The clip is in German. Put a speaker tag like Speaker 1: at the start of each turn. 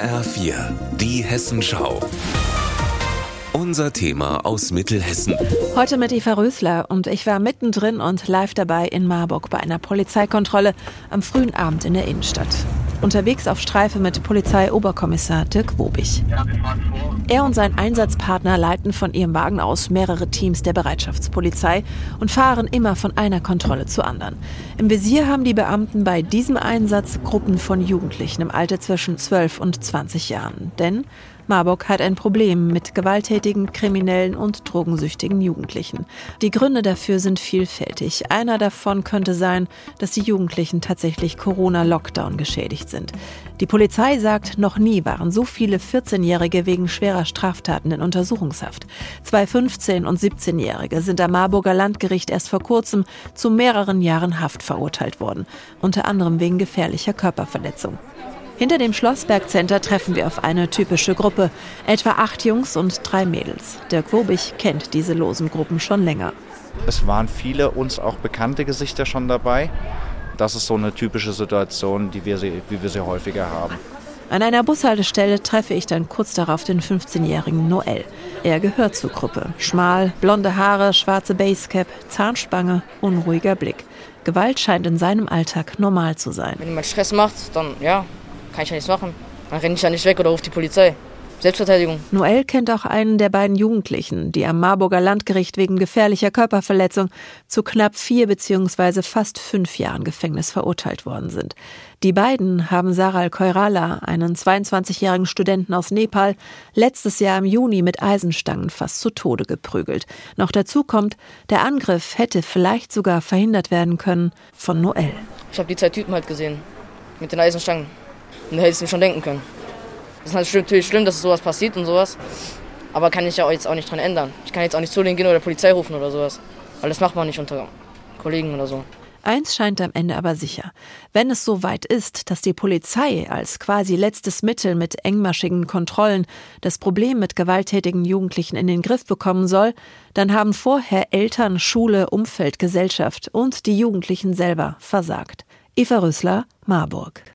Speaker 1: HR4, die Hessenschau. Unser Thema aus Mittelhessen.
Speaker 2: Heute mit Eva Rösler und ich war mittendrin und live dabei in Marburg bei einer Polizeikontrolle am frühen Abend in der Innenstadt. Unterwegs auf Streife mit Polizeioberkommissar Dirk Wobig. Er und sein Einsatzpartner leiten von ihrem Wagen aus mehrere Teams der Bereitschaftspolizei und fahren immer von einer Kontrolle zur anderen. Im Visier haben die Beamten bei diesem Einsatz Gruppen von Jugendlichen im Alter zwischen 12 und 20 Jahren. Denn Marburg hat ein Problem mit gewalttätigen, kriminellen und drogensüchtigen Jugendlichen. Die Gründe dafür sind vielfältig. Einer davon könnte sein, dass die Jugendlichen tatsächlich Corona-Lockdown geschädigt sind. Die Polizei sagt, noch nie waren so viele 14-Jährige wegen schwerer Straftaten in Untersuchungshaft. Zwei 15- und 17-Jährige sind am Marburger Landgericht erst vor kurzem zu mehreren Jahren Haft verurteilt worden, unter anderem wegen gefährlicher Körperverletzung. Hinter dem Schlossberg Center treffen wir auf eine typische Gruppe. Etwa acht Jungs und drei Mädels. Dirk Wobig kennt diese losen Gruppen schon länger.
Speaker 3: Es waren viele uns auch bekannte Gesichter schon dabei. Das ist so eine typische Situation, die wir sie, wie wir sie häufiger haben.
Speaker 2: An einer Bushaltestelle treffe ich dann kurz darauf den 15-jährigen Noel. Er gehört zur Gruppe. Schmal, blonde Haare, schwarze Basecap, Zahnspange, unruhiger Blick. Gewalt scheint in seinem Alltag normal zu sein.
Speaker 4: Wenn jemand Stress macht, dann ja, kann ich ja nichts machen. Dann renne ich ja nicht weg oder rufe die Polizei. Selbstverteidigung.
Speaker 2: Noel kennt auch einen der beiden Jugendlichen, die am Marburger Landgericht wegen gefährlicher Körperverletzung zu knapp vier bzw. fast fünf Jahren Gefängnis verurteilt worden sind. Die beiden haben Saral Koirala, einen 22-jährigen Studenten aus Nepal, letztes Jahr im Juni mit Eisenstangen fast zu Tode geprügelt. Noch dazu kommt, der Angriff hätte vielleicht sogar verhindert werden können von Noel.
Speaker 4: Ich habe die zwei Typen halt gesehen. Mit den Eisenstangen. Und hätte ich mir schon denken können. Das ist natürlich schlimm, dass sowas passiert und sowas. Aber kann ich ja jetzt auch nicht dran ändern. Ich kann jetzt auch nicht zu denen gehen oder Polizei rufen oder sowas. Weil das macht man nicht unter Kollegen oder so.
Speaker 2: Eins scheint am Ende aber sicher. Wenn es so weit ist, dass die Polizei als quasi letztes Mittel mit engmaschigen Kontrollen das Problem mit gewalttätigen Jugendlichen in den Griff bekommen soll, dann haben vorher Eltern, Schule, Umfeld, Gesellschaft und die Jugendlichen selber versagt. Eva Rösler, Marburg.